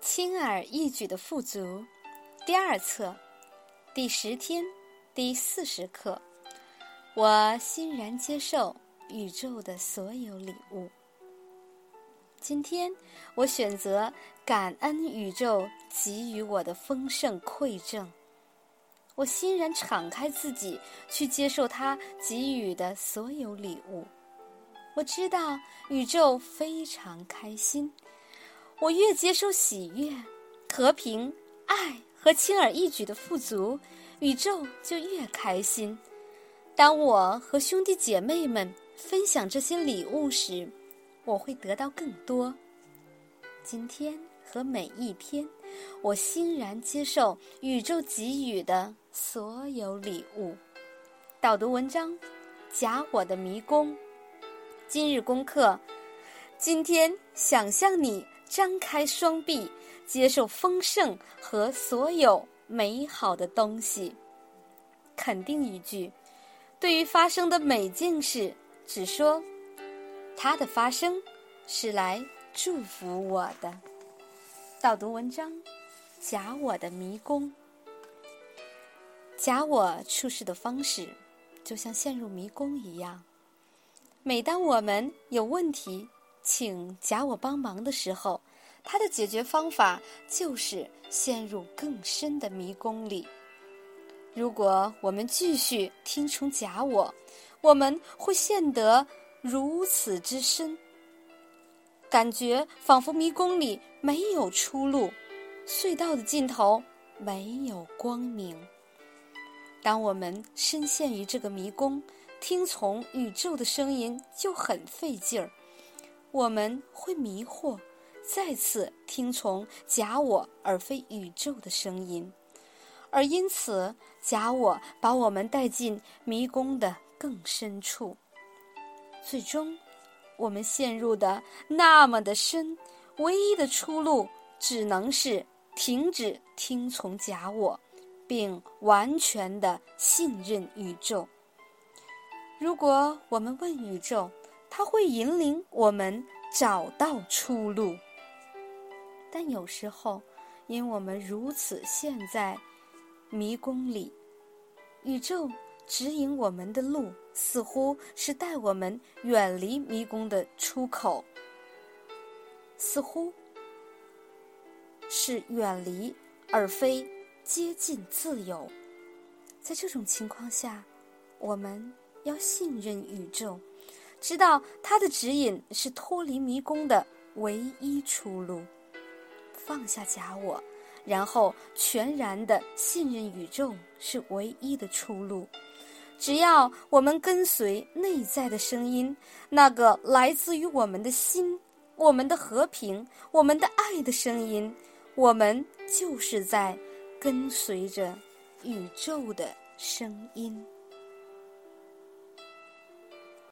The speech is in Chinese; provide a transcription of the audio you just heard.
轻而易举的富足，第二册，第十天，第四十课。我欣然接受宇宙的所有礼物。今天，我选择感恩宇宙给予我的丰盛馈赠。我欣然敞开自己，去接受它给予的所有礼物。我知道宇宙非常开心。我越接受喜悦、和平、爱和轻而易举的富足，宇宙就越开心。当我和兄弟姐妹们分享这些礼物时，我会得到更多。今天和每一天，我欣然接受宇宙给予的所有礼物。导读文章：假我的迷宫。今日功课：今天想象你。张开双臂，接受丰盛和所有美好的东西。肯定语句：对于发生的每件事，只说它的发生是来祝福我的。导读文章：假我的迷宫。假我处事的方式，就像陷入迷宫一样。每当我们有问题，请假我帮忙的时候，他的解决方法就是陷入更深的迷宫里。如果我们继续听从假我，我们会陷得如此之深，感觉仿佛迷宫里没有出路，隧道的尽头没有光明。当我们深陷于这个迷宫，听从宇宙的声音就很费劲儿。我们会迷惑，再次听从假我而非宇宙的声音，而因此假我把我们带进迷宫的更深处。最终，我们陷入的那么的深，唯一的出路只能是停止听从假我，并完全的信任宇宙。如果我们问宇宙，它会引领我们找到出路，但有时候，因我们如此陷在迷宫里，宇宙指引我们的路似乎是带我们远离迷宫的出口，似乎是远离而非接近自由。在这种情况下，我们要信任宇宙。知道他的指引是脱离迷宫的唯一出路，放下假我，然后全然的信任宇宙是唯一的出路。只要我们跟随内在的声音，那个来自于我们的心、我们的和平、我们的爱的声音，我们就是在跟随着宇宙的声音。